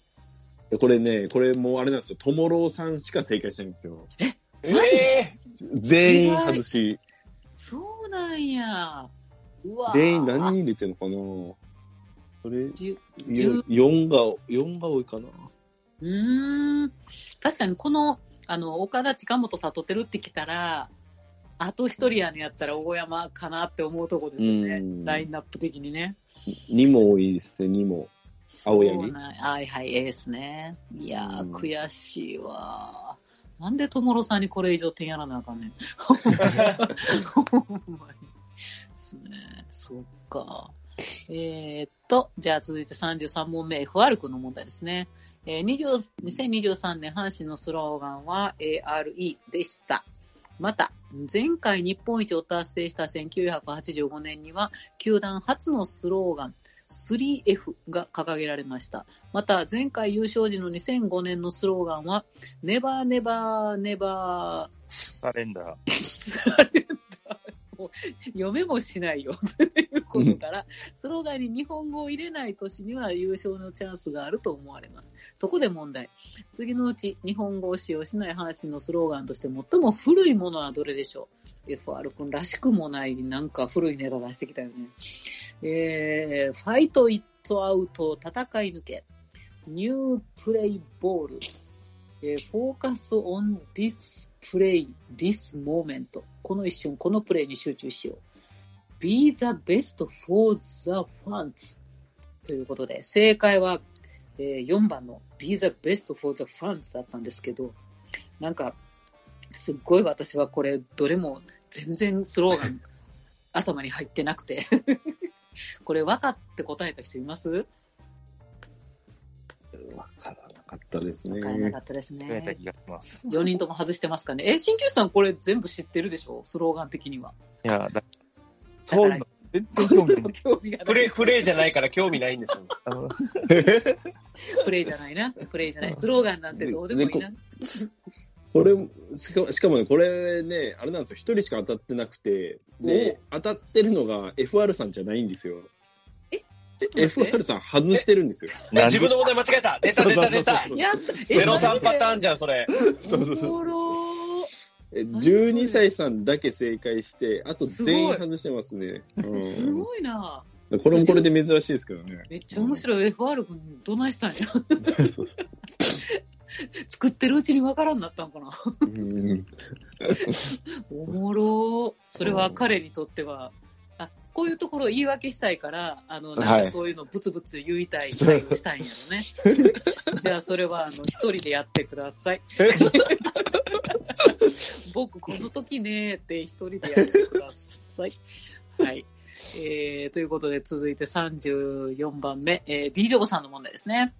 これね、これもうあれなんですよ。ともろうさんしか正解してないんですよ。え？え全員外し。そうなんや。うわ全員何人入れてんのかな？それ、じゅ4が、4が多いかなうーん。確かにこの、あの、岡田近本悟ってるってきたら、あと一人やねやったら大山かなって思うとこですよねう。んラインナップ的にね。2も多いですね、2も。青柳？はいはい、エースね。いやー、うん悔しいわ。なんでともろさんにこれ以上点やらなあかんねん。ほんまに。ほんまに。ですね。そっか。えーっと、じゃあ続いて33問目、FR 君の問題ですね。えー、20 2023年阪神のスローガンは ARE でした。また、前回日本一を達成した1985年には、球団初のスローガン、3F が掲げられました。また、前回優勝時の2005年のスローガンは、ネバーネバーネバカレンダー。ースラレンダー。もう読めもしないよ。ということから、スローガンに日本語を入れない年には優勝のチャンスがあると思われます。そこで問題。次のうち、日本語を使用しない阪神のスローガンとして最も古いものはどれでしょう ?FR 君らしくもない、なんか古いネタ出してきたよね。えー、ファイト・イット・アウト、戦い抜け。 New play ball。えー、 Focus on this play, this moment。この一瞬、このプレイに集中しよう。Be the best for the fans. ということで、正解は、えー4番の Be the best for the fans だったんですけど、なんか、すっごい私はこれ、どれも全然スローガン頭に入ってなくて。これ分かって答えた人います？わからなかったですね分。からなかったですね。増えた気がします。4人とも外してますかね？え、鍼灸師さんこれ全部知ってるでしょ？スローガン的には。いや、だそういうの、全然興味ない。興味がないプレイ、プレイじゃないから興味ないんですよ。あのプレイじゃないな。プレイじゃない。スローガンなんてどうでもいいな。これ、しかしかもね、これね、あれなんですよ、一人しか当たってなくて、で、当たってるのが FR さんじゃないんですよ。ちょっと待って FR さん外してるんですよ。自分の問題間違えた出た出た出たゼロ三パターン。ンじゃん、それ。そうそうそうおもろえ12歳さんだけ正解して、あと全員外してますね。ーすうごいな。ん、これもこれで珍しいですけどね。めっちゃ面白い。FR 君どないしたんや？[LAUGHS] 作ってるうちにわからんなったんかな。うん [LAUGHS] おもろーそれは彼にとっては、あ、こういうところを言い訳したいから、あの、なんはいかそういうのブツブツ言いたい会をしたいんやろね。[LAUGHS] じゃあそれは、あの、一人でやってください。僕、この時ね、って一人でやってください。はい。えー、ということで続いて34番目、えー、D ジョブさんの問題ですね。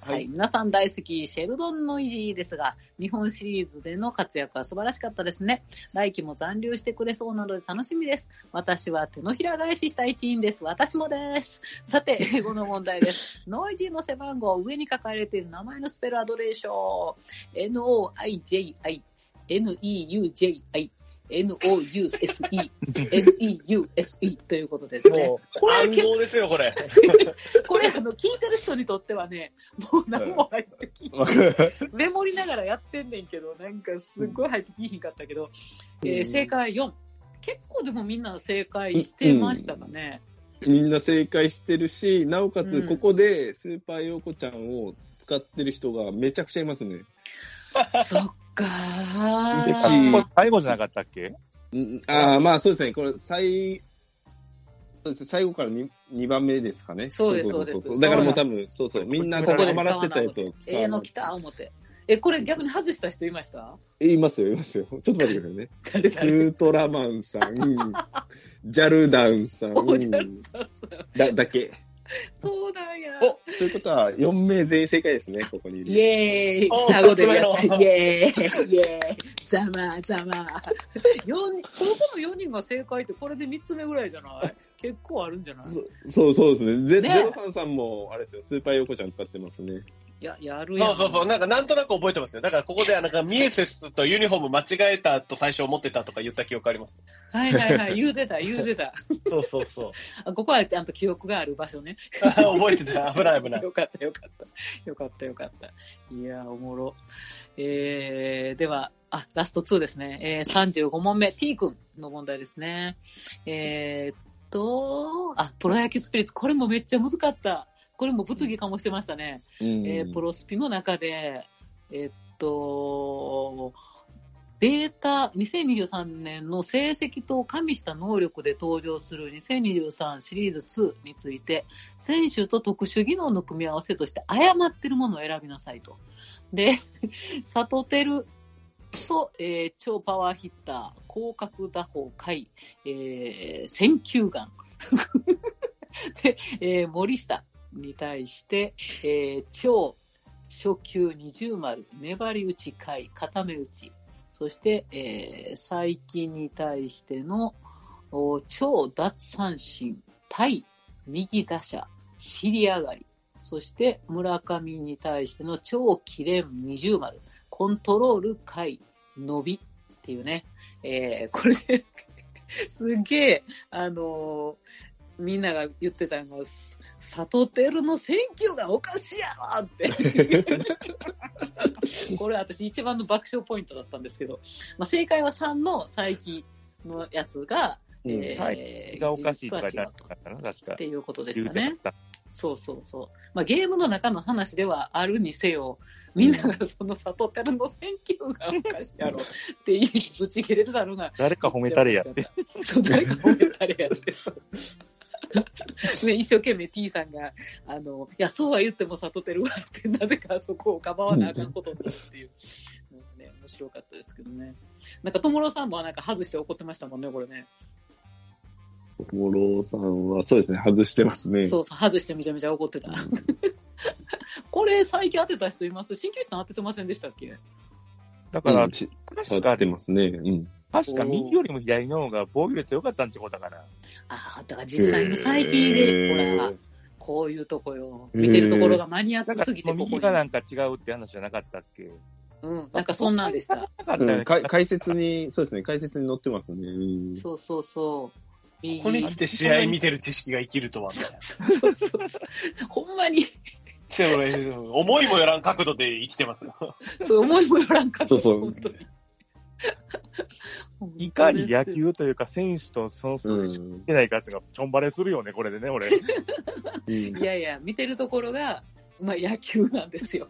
はい、はい皆さん大好き、シェルドンの維持ですが、日本シリーズでの活躍は素晴らしかったですね。来季も残留してくれそうなので楽しみです。私は手のひら返しした一員です。私もです。さて、[LAUGHS] 英語の問題です。ノイジーの背番号、上に書かれている名前のスペルはどれでしょう ?N-O-I-J-I、N-E-U-J-I、N-O-U-S-E、[LAUGHS] N-E-U-S-E ということですね。これ暗号ですよ、これ。[LAUGHS] これ、あの、聞いてる人にとってはね、もう何も入ってきわかるメモりながらやってんねんけど、なんかすっごい入ってきひんかったけど、えー正解4。結構でもみんな正解してましたかね？みんな正解してるし、なおかつうんここでスーパーヨーコちゃんを使ってる人がめちゃくちゃいますね。そっか。これ最後じゃなかったっけ？うんああ、まあそうですね。これ最、そうですね最後から 2, 2番目ですかね。そうですそそうですだからもう多分、そうそう、みんなこれここで余らせたやつを使う。ええの来た思って。え、これ逆に外した人いました？いますよ、いますよ。ちょっと待ってくださいね。[LAUGHS] 誰ス誰ートラマンさん、ジャルダンさん、おジャルダンさんだだけ。[LAUGHS] そうなんや。おということは、4名全員正解ですね、ここにいる。イェーイお下ごでるやつ。イェーイイェーイざまざま。四ここの4人が正解ってこれで3つ目ぐらいじゃない？結構あるんじゃない？そそうそうですね。ゼロさんさんも、あれですよ、スーパーヨコちゃん使ってますね。いや、やるやん。そうそうそう。なんか、なんとなく覚えてますよ。だから、ここで、なんか、ミエセスとユニフォーム間違えたと最初思ってたとか言った記憶あります。はいはいはい。言うてた、言うてた。そうそうそう。[LAUGHS] あここはちゃんと記憶がある場所ね。[LAUGHS] 覚えてた。危ない危ない。よかったよかった。よかったよかった。いや、おもろ。えー、では、あ、ラスト2ですね。えー、35問目、T 君の問題ですね。えー、っと、あ、プロ野球スピリッツ、これもめっちゃ難かった。これも物議かもしてましたね。うんえープロスピの中で、えっと、データ、2023年の成績と加味した能力で登場する2023シリーズ2について、選手と特殊技能の組み合わせとして誤ってるものを選びなさいと。で、[LAUGHS] サトテルと、えー超パワーヒッター、広角打法回、えー、選球眼。[LAUGHS] で、えー森下に対して、えー超初級二重丸、粘り打ち回、固め打ち、そして、えー、最近に対しての超奪三振、対右打者、尻上がり、そして村上に対しての超キレン二重丸、コントロール回、伸び。っていうね、えー、これで、すげえ、あのーみんなが言ってたのが、サトテルの選挙がおかしいやろって。[LAUGHS] これ私一番の爆笑ポイントだったんですけど、まあ、正解は3の佐伯のやつが、うんえーはいがおかしいとかったかな、確かっ。ていうことでし言たね。そうそうそう。まあ、ゲームの中の話ではあるにせよ、みんながそのサトテルの選挙がおかしいやろって言いぶち切れてたのが、誰か褒めたれやって。そう、誰か褒めたれやって。[LAUGHS] ね、一生懸命 T さんが、あの、いや、そうは言っても悟ってるわって、なぜかそこをかばわなあかんことになるっていう。なんかね、面白かったですけどね。なんか、ともろさんもなんか外して怒ってましたもんね、これね。モロさんは、そうですね、外してますね。そうそう、外してめちゃめちゃ怒ってた。これ、最近当てた人います？新旧さん当ててませんでしたっけ？だから、うんち確か当て、ますね。うん。確か右よりも左の方が防御率良かったんちゅうことだから。ああ、だから実際の最近で、ほら、こういうとこよ。見てるところがマニアックすぎて、ここに。右がなんか違うって話じゃなかったっけ？うん、なんかそんなんでした。なかったよねうん、か解説に、そうですね、解説に載ってますね。うんそうそうそう。右ここに来て試合見てる知識が生きるとは、みたいな。そうそうそうそう。ほんまに、思いもよらん角度で生きてますよ。そう思いもよらんかった。そうそう本当に。いかに野球というか選手とその数う字しんてないかっていうのがちょんばれするよね、これでね、俺。う [LAUGHS] んいやいや、見てるところが、まあ野球なんですよ。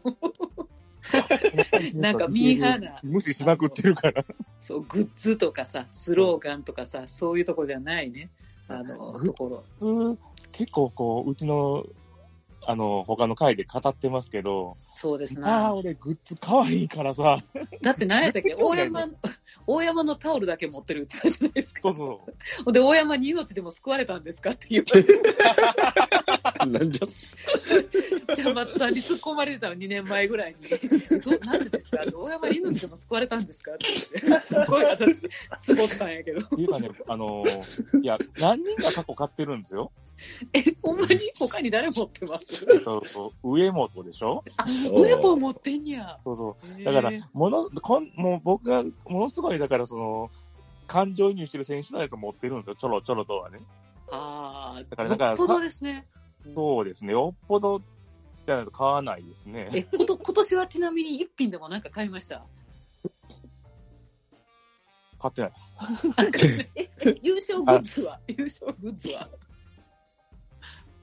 [LAUGHS] なんかミーハーな無視しまくってるから。そう、グッズとかさ、スローガンとかさ、そういうとこじゃないね。あの、ところ。結構こう、うちの、あの、他の回で語ってますけど、そうですああ、な。俺グッズ可愛いからさ、だって何やったっけ？大山、大山のタオルだけ持ってるって言ったじゃないですかそう。そほんで、大山に命でも救われたんですかって言われて、なんじゃ、じゃあ松さんに突っ込まれてたの2年前ぐらいに。えどなんでですか？大山に命でも救われたんですか？って言って。すごい私、すごったんやけど。う。っていうかね、あの、いや、何人が過去買ってるんですよ？[LAUGHS] え、ほんまに他に誰持ってます？そうそう、上本でしょ？上も持ってんや。そうそう。だからもの、こん、もう僕が、ものすごい、だからその、感情移入してる選手のやつ持ってるんですよ、ちょろちょろとはね。ああ、だからだからよっぽどですね。そうですね、よっぽど、じゃないと買わないですね。え、こと、今年はちなみに一品でもなんか買いました？買ってないです。[LAUGHS] え、え優勝グッズは？優勝グッズは？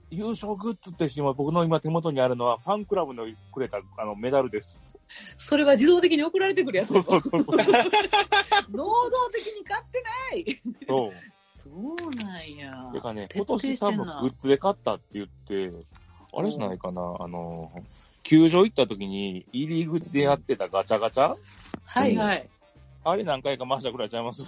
優勝グッズってしても、僕の今手元にあるのは、ファンクラブのくれたあのメダルです。それは自動的に送られてくるやつそうそうそうそう。[LAUGHS] 能動的に買ってない。そう。そうなんや。てかね、徹今年多分グッズで買ったって言って、あれじゃないかな、あの、球場行った時に入り口でやってたガチャガチャ？はいはい。あれ何回か回したぐらいちゃいます？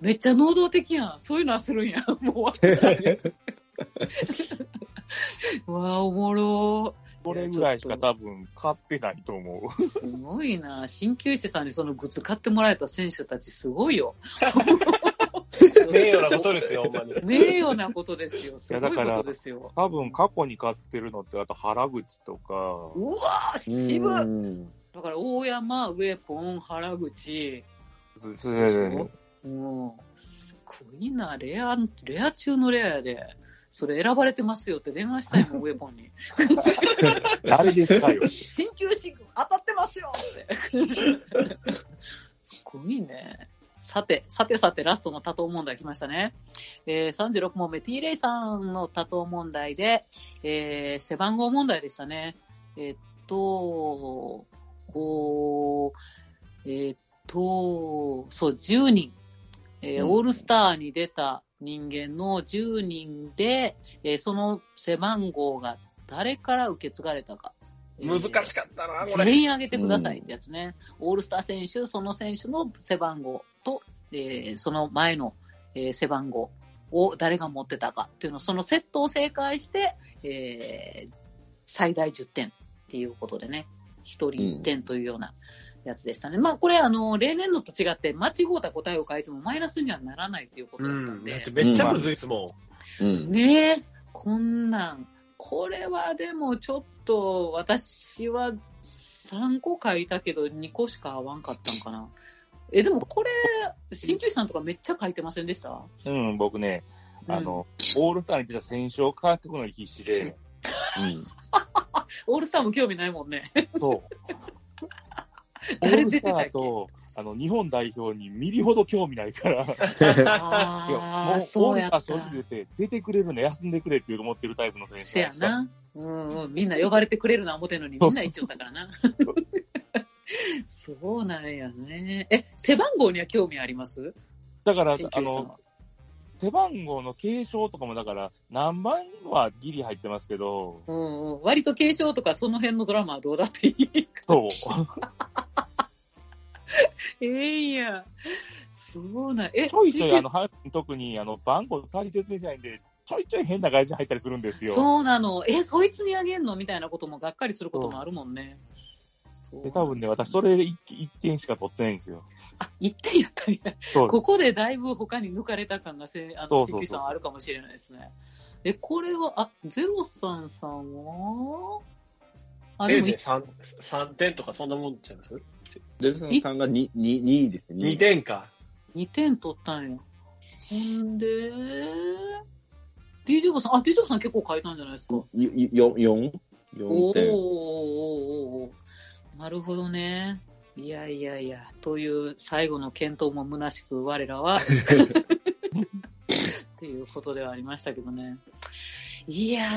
めっちゃ能動的やん。そういうのはするんや。もう終わってたね [LAUGHS] [LAUGHS] わあ、おもろこれぐらいしか多分買ってないと思う。ー。すごいな。鍼灸師さんにそのグッズ買ってもらえた選手たちすごいよ。名誉なことですよ、ほんまに。名誉なことですよ。すごいこいやだからとですよ。多分過去に買ってるのって、あと原口とか、うわー、渋だから、大山、ウェポン、原口。すすねもう、すごいな。レア、レア中のレアやで。それ選ばれてますよって電話したいもん、ウェポンに。誰ですかよ。鍼灸師当たってますよって。すごいね。さて、さてさて、ラストの多答問題来ましたね。えー、36問目、T レイさんの多答問題で、えー、背番号問題でしたね。えーっと、おーえーっと、そう、10人。えーうんオールスターに出た人間の10人で、えーその背番号が誰から受け継がれたか。えー難しかったな、これ。全員挙げてくださいってやつね。オールスター選手、その選手の背番号と、えーその前の、えー背番号を誰が持ってたかっていうのを、そのセットを正解して、えー最大10点っていうことでね、1人1点というようなやつでしたね。まあこれ、あの、例年のと違って、間違うた答えを書いてもマイナスにはならないということうん。だったんで。だってめっちゃむずいですもん。うん。ねえ、こんなん。これはでもちょっと、私は3個書いたけど2個しか合わんかったんかな。え、でもこれ、鍼灸師さんとかめっちゃ書いてませんでした？うん、僕ね、あ、の、オールスターに出た選手を書くのに必死で、うん [LAUGHS] オールスターも興味ないもんね。そう。オ [LAUGHS] 誰ールスタ出てたっけ？ーと、あの、日本代表にミリほど興味ないから、[LAUGHS] いや、もう、ああ、オールスター正。直言って、出てくれるの休んでくれっていう思ってるタイプの選手せやな。うんうん。みんな呼ばれてくれるな思ってんのにみんな言っちゃったからな。[LAUGHS] そうなんやね。え、背番号には興味あります？だから、鍼あの。背番号の継承とかもだから、何番はギリ入ってますけど、うんうん。割と継承とかその辺のドラマはどうだっていいそう。[LAUGHS] ええんや。そうなん、え、ちょいちょい、あの、特に、あの、番号大切にしないんで、ちょいちょい変な外人入ったりするんですよ。そうなの。え、そいつにあげんのみたいなこともがっかりすることもあるもんね。で、多分ね、私、それで一一点しか取ってないんですよ。あ、1点やったんや。そうです。ここでだいぶ他に抜かれた感がせ、あの、そうそうそう鍼灸師さんはあるかもしれないですね。え、これは、あ、ゼロさんさんは？あ、でもせいぜい 3, 3点とかそんなもんちゃいます？デルさんさんが 2, 2, 2ですね。?2 点か。2点取ったんや。ほんで、DJ ボさん、あ、DJ ボさん結構書いたんじゃないですか？4、4、4おー点。おーおーおーなるほどね。いやいやいや、という最後の検討も虚しく我らは、[LAUGHS] っていうことではありましたけどね。いやー、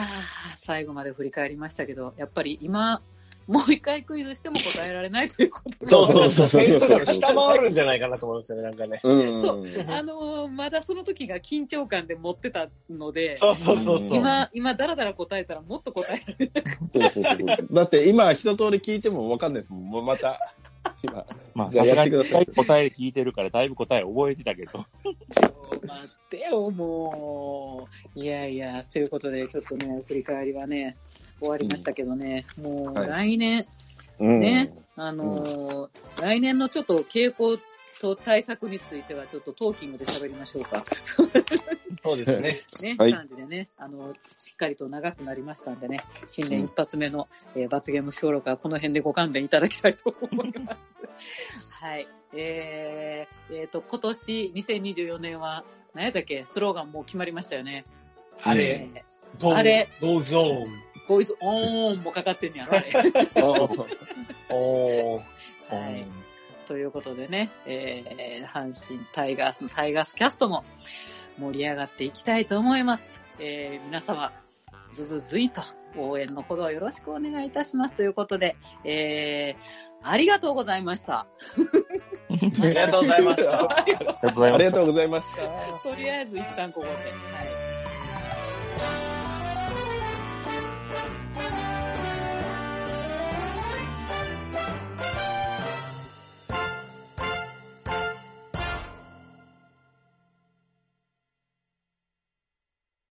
最後まで振り返りましたけど、やっぱり今、もう一回クイズしても答えられないということ [LAUGHS] で。そうそうそうそう下回るんじゃないかなと思うんですよね、なんかね。うん。そうあのーまだその時が緊張感で持ってたので、そうそうそうそう。今、今、だらだら答えたらもっと答えられない。そうそうそう。だって今一通り聞いても分かんないですもん。もうまた、今。まあ、じゃあやってください答え聞いてるから、だいぶ答え覚えてたけど。[LAUGHS] ちょ、待ってよ、もう。いやいや、ということで、ちょっとね、振り返りはね、終わりましたけどね、もうはい来年、うんね、あのー来年のちょっと傾向と対策については、ちょっとトーキングで喋りましょうか。そうですね。[LAUGHS] ね、はい感じでね、あの、しっかりと長くなりましたんでね、新年一発目の、えー罰ゲーム小録はこの辺でご勘弁いただきたいと思います。[LAUGHS] はい。えー、えーと、今年2024年は、何やったっけ？スローガンもう決まりましたよね。あれ、えゴーあれ、ゴーゾーン。ーボーイズオーンもかかってんねやろ、あれ。[LAUGHS] おー。はい。ということでね、えー、阪神タイガースのタイガースキャストも盛り上がっていきたいと思います。えー、皆様、ずずずいと応援のほどよろしくお願いいたしますということで、えー、ありがとうございました。ありがとうございました。ありがとうございますありが。とうございました。とりあえず一旦ここで。はい。